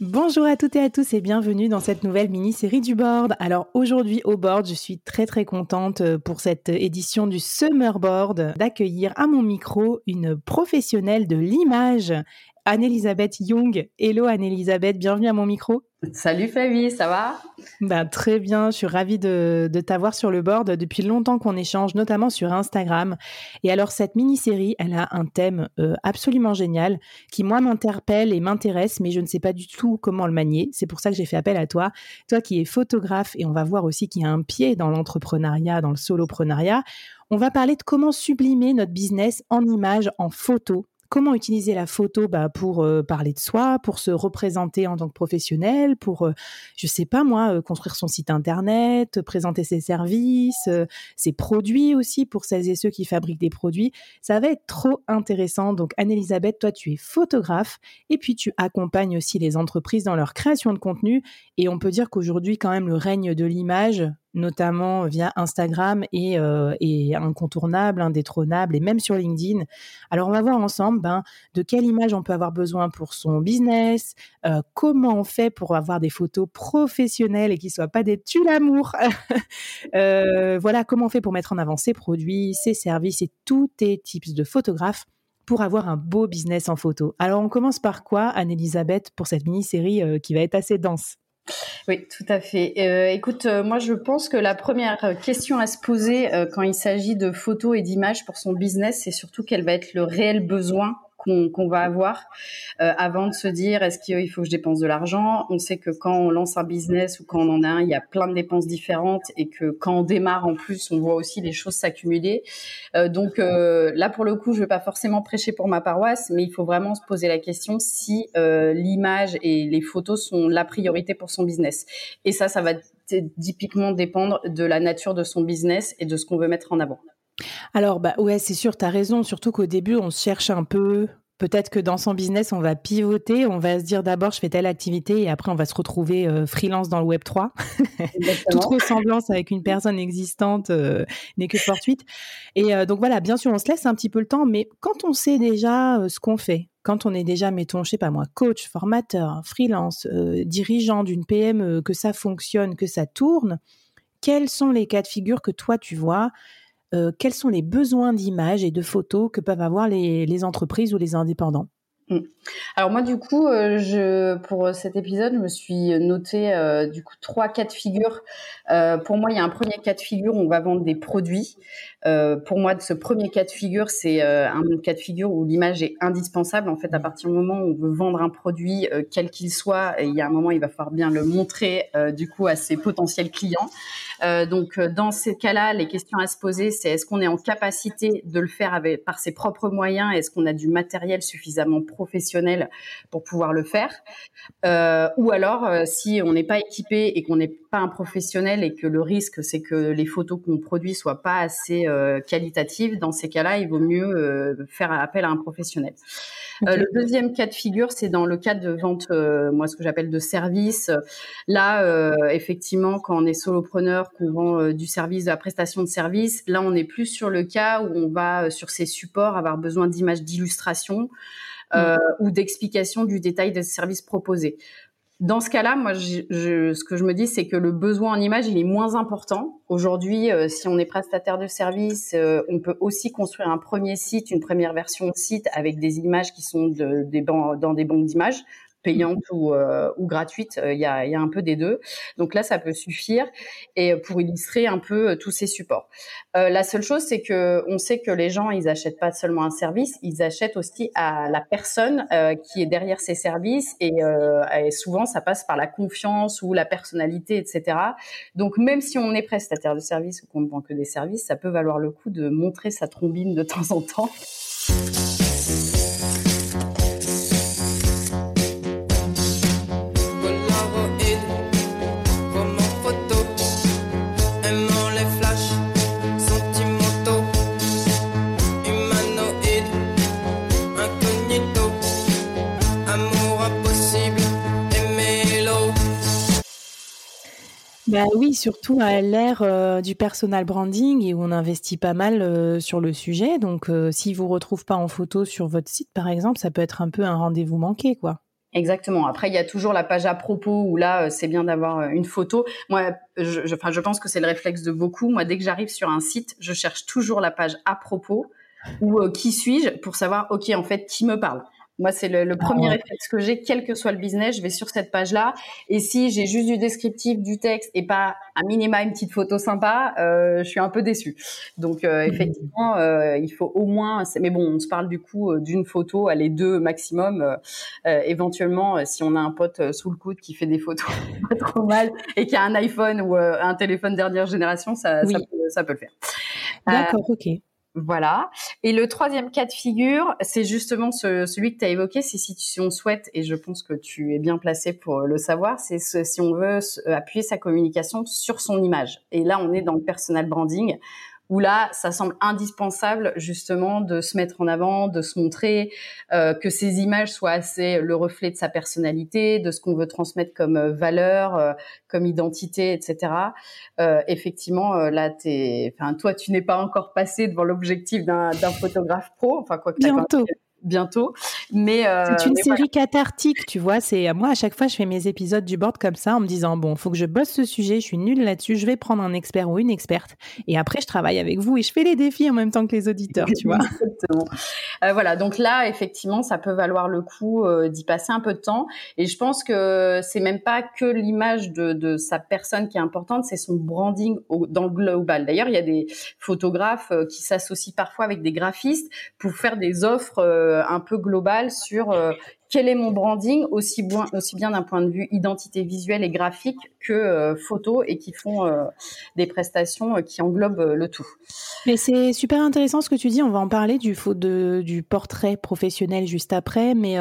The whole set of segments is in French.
Bonjour à toutes et à tous et bienvenue dans cette nouvelle mini-série du board. Alors aujourd'hui au board, je suis très très contente euh, pour cette édition du Summer Board d'accueillir à mon micro une professionnelle de l'image Anne-Elisabeth Young. Hello Anne-Elisabeth, bienvenue à mon micro. Salut Flavie, ça va? Ben, Très bien, je suis ravie de, t'avoir sur le board depuis longtemps qu'on échange, notamment sur Instagram. Et alors cette mini-série, elle a un thème euh, absolument génial qui moi m'interpelle et m'intéresse, mais je ne sais pas du tout comment le manier. C'est pour ça que j'ai fait appel à toi, toi qui es photographe et on va voir aussi qu'il y a un pied dans l'entrepreneuriat, dans le soloprenariat. On va parler de comment sublimer notre business en images, en photos comment utiliser la photo bah, pour euh, parler de soi, pour se représenter en tant que professionnel, pour, je euh, je sais pas moi, euh, construire son site internet, présenter ses services, ses produits aussi pour celles et ceux qui fabriquent des produits. Ça va être trop intéressant. Donc, Anne-Elisabeth, toi, tu es photographe et puis tu accompagnes aussi les entreprises dans leur création de contenu. Et on peut dire qu'aujourd'hui, quand même, le règne de l'image notamment via Instagram, et euh, incontournable, indétrônable, et même sur LinkedIn. Alors, on va voir ensemble ben, de quelle image on peut avoir besoin pour son business, euh, comment on fait pour avoir des photos professionnelles et qui ne soient pas des tu l'amour. Euh, voilà, comment on fait pour mettre en avant ses produits, ses services et tous tes types de photographes pour avoir un beau business en photo. Alors, on commence par quoi, Anne-Elisabeth, pour cette mini-série qui va être assez dense? Oui, tout à fait. Euh, écoute, euh, moi je pense que la première question à se poser euh, quand il s'agit de photos et d'images pour son business, c'est surtout quel va être le réel besoin qu'on va avoir euh, avant de se dire est-ce qu'il faut que je dépense de l'argent? On sait que quand on lance un business ou quand on en a un, il y a plein de dépenses différentes et que quand on démarre en plus, on voit aussi les choses s'accumuler. Euh, donc euh, là, pour le coup, je ne vais pas forcément prêcher pour ma paroisse, mais il faut vraiment se poser la question si l'image et les photos sont la priorité pour son business. Et ça, ça va typiquement dépendre de la nature de son business et de ce qu'on veut mettre en avant. Alors, bah ouais, c'est sûr, tu as raison. Surtout qu'au début, on se cherche un peu. Peut-être que dans son business, on va pivoter. On va se dire d'abord, je fais telle activité et après, on va se retrouver euh, freelance dans le Web 3. Toute ressemblance avec une personne existante euh, n'est que fortuite. Et euh, donc voilà, bien sûr, on se laisse un petit peu le temps, mais quand on sait déjà ce qu'on fait, quand on est déjà, mettons, je sais pas moi, coach, formateur, freelance, dirigeant d'une PME, que ça fonctionne, que ça tourne, quels sont les cas de figure que toi tu vois euh, quels sont les besoins d'images et de photos que peuvent avoir les entreprises ou les indépendants? Mm. Alors moi du coup, euh, je pour cet épisode, je me suis noté euh, du coup trois cas de figure. Euh, pour moi, il y a un premier cas de figure où on va vendre des produits. pour moi, ce premier cas de figure, c'est un cas de figure où l'image est indispensable. En fait, à partir du moment où on veut vendre un produit, quel qu'il soit, il y a un moment, il va falloir bien le montrer du coup à ses potentiels clients. donc dans ces cas-là, les questions à se poser, c'est est-ce qu'on est en capacité de le faire avec, par ses propres moyens? Est-ce qu'on a du matériel suffisamment professionnel pour pouvoir le faire. Euh, ou alors, euh, si on n'est pas équipé et qu'on n'est pas un professionnel et que le risque, c'est que les photos qu'on produit soient pas assez euh, qualitatives, dans ces cas-là, il vaut mieux faire appel à un professionnel. le deuxième cas de figure, c'est dans le cas de vente, moi, ce que j'appelle de service. Là, effectivement, quand on est solopreneur, qu'on vend du service, de la prestation de service, là, on est plus sur le cas où on va, sur ces supports, avoir besoin d'images d'illustration. Euh, ou d'explication du détail des services proposés. Dans ce cas-là, moi, ce que je me dis, c'est que le besoin en image, il est moins important. Aujourd'hui, euh, si on est prestataire de service, euh, on peut aussi construire un premier site, une première version de site avec des images qui sont dans des banques d'images payante ou, euh, gratuite. Euh, il y, a, y, a, un peu des deux. Donc là, ça peut suffire et pour illustrer un peu euh, tous ces supports. la seule chose, c'est que on sait que les gens, ils achètent pas seulement un service, ils achètent aussi à la personne qui est derrière ces services et, et, souvent, ça passe par la confiance ou la personnalité, etc. Donc même si on est prestataire de service ou qu'on ne vend que des services, ça peut valoir le coup de montrer sa trombine de temps en temps. Bah oui, surtout à l'ère euh, du personal branding et où on investit pas mal euh, sur le sujet. Donc, euh, s'ils vous retrouvent pas en photo sur votre site, par exemple, ça peut être un peu un rendez-vous manqué, quoi. Exactement. Après, il y a toujours la page à propos où là, c'est bien d'avoir une photo. Moi, je, je, je pense que c'est le réflexe de beaucoup. Moi, dès que j'arrive sur un site, je cherche toujours la page à propos ou qui suis-je pour savoir, ok, en fait, qui me parle. Moi, c'est le, le, premier ah réflexe que j'ai, quel que soit le business, je vais sur cette page-là. Et si j'ai juste du descriptif, du texte et pas un minima une petite photo sympa, euh, je suis un peu déçue. Donc, euh, mmh. effectivement, euh, il faut au moins. Mais bon, on se parle du coup d'une photo, les deux maximum. Éventuellement, si on a un pote sous le coude qui fait des photos pas trop mal et qui a un iPhone ou un téléphone dernière génération, ça, ça, peut, ça peut le faire. D'accord, ok. Voilà. Et le troisième cas de figure, c'est justement celui que tu as évoqué, c'est si on souhaite, et je pense que tu es bien placé pour le savoir, c'est si on veut appuyer sa communication sur son image. Et là, on est dans le personal branding où là, ça semble indispensable justement de se mettre en avant, de se montrer, euh, que ces images soient assez le reflet de sa personnalité, de ce qu'on veut transmettre comme euh, valeur, euh, comme identité, etc. Euh, effectivement, euh, là, t'es, enfin, toi, tu n'es pas encore passé devant l'objectif d'un, d'un photographe pro, enfin quoi que bientôt bientôt. Mais euh, c'est une série cathartique, tu vois. C'est moi à chaque fois je fais mes épisodes du board comme ça en me disant bon, faut que je bosse ce sujet, je suis nulle là-dessus, je vais prendre un expert ou une experte et après je travaille avec vous et je fais les défis en même temps que les auditeurs, tu vois. Exactement. Euh, voilà, donc là effectivement ça peut valoir le coup euh, d'y passer un peu de temps et je pense que c'est même pas que l'image de, de, sa personne qui est importante, c'est son branding au, dans le global. D'ailleurs il y a des photographes qui s'associent parfois avec des graphistes pour faire des offres un peu global sur euh, quel est mon branding, aussi bien, d'un point de vue identité visuelle et graphique que euh, photo, et qui font des prestations qui englobent le tout. Mais c'est super intéressant ce que tu dis. On va en parler du, du portrait professionnel juste après. Mais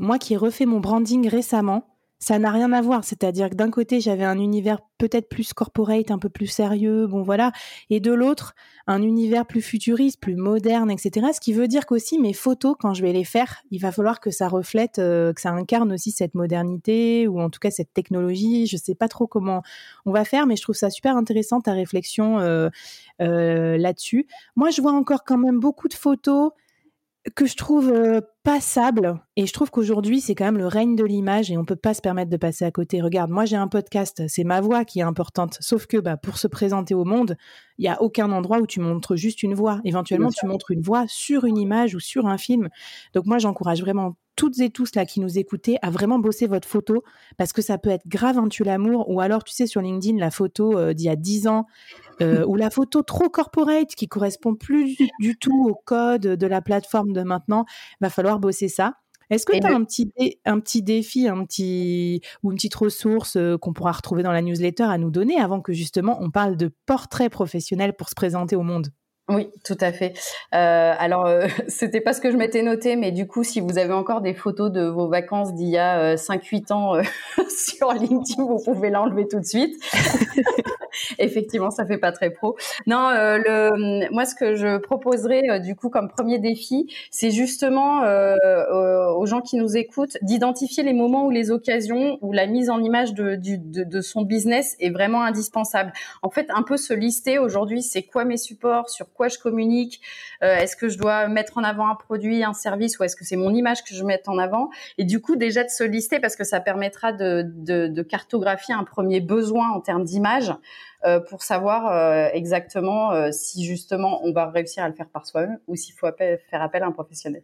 moi qui ai refait mon branding récemment, ça n'a rien à voir. C'est-à-dire que d'un côté, j'avais un univers peut-être plus corporate, un peu plus sérieux, bon voilà, et de l'autre, un univers plus futuriste, plus moderne, etc. Ce qui veut dire qu'aussi mes photos, quand je vais les faire, il va falloir que ça reflète, euh, que ça incarne aussi cette modernité ou en tout cas cette technologie. Je sais pas trop comment on va faire, mais je trouve ça super intéressant ta réflexion euh, euh, là-dessus. Moi, je vois encore quand même beaucoup de photos que je trouve euh, passable et je trouve qu'aujourd'hui c'est quand même le règne de l'image et on peut pas se permettre de passer à côté. Regarde, moi j'ai un podcast, c'est ma voix qui est importante, sauf que bah, pour se présenter au monde, il y a aucun endroit où tu montres juste une voix. Éventuellement tu montres une voix sur une image ou sur un film. Donc moi j'encourage vraiment toutes et tous là qui nous écoutez à vraiment bosser votre photo parce que ça peut être grave un tue l'amour ou alors tu sais sur LinkedIn la photo euh, d'il y a 10 ans euh, ou la photo trop corporate qui correspond plus du, tout au code de la plateforme de maintenant, va falloir bosser ça. Est-ce que tu as un petit, un petit défi, un petit ou une petite ressource euh, qu'on pourra retrouver dans la newsletter à nous donner avant que justement on parle de portrait professionnel pour se présenter au monde? Oui, tout à fait. Euh, alors, euh, c'était pas ce que je m'étais noté, mais du coup, si vous avez encore des photos de vos vacances d'il y a 5-8 euh, ans euh, sur LinkedIn, vous pouvez l'enlever tout de suite. Effectivement, ça fait pas très pro. Non, euh, le, moi, ce que je proposerais du coup comme premier défi, c'est justement aux gens qui nous écoutent d'identifier les moments ou les occasions où la mise en image de, de, de son business est vraiment indispensable. En fait, un peu se lister aujourd'hui, c'est quoi mes supports, sur quoi je communique euh, Est-ce que je dois mettre en avant un produit, un service, ou est-ce que c'est mon image que je mette en avant Et du coup, déjà de se lister parce que ça permettra de, cartographier un premier besoin en termes d'image. Euh, pour savoir euh, exactement si justement on va réussir à le faire par soi-même ou s'il faut faire appel à un professionnel.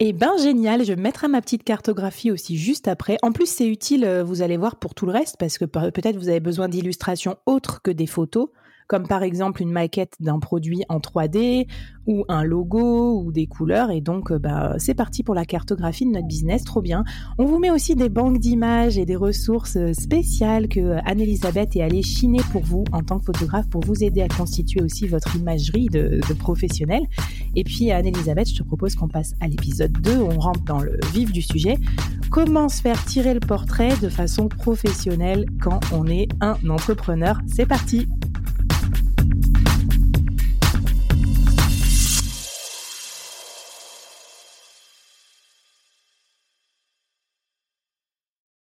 Eh ben génial, je mettrai ma petite cartographie aussi juste après. En plus, c'est utile, vous allez voir, pour tout le reste, parce que peut-être vous avez besoin d'illustrations autres que des photos comme par exemple une maquette d'un produit en 3D ou un logo ou des couleurs. Et donc, euh, bah, c'est parti pour la cartographie de notre business, trop bien. On vous met aussi des banques d'images et des ressources euh, spéciales que euh, Anne-Elisabeth est allée chiner pour vous en tant que photographe pour vous aider à constituer aussi votre imagerie de, de professionnel. Et puis, Anne-Elisabeth, je te propose qu'on passe à l'épisode 2, on rentre dans le vif du sujet. Comment se faire tirer le portrait de façon professionnelle quand on est un entrepreneur? C'est parti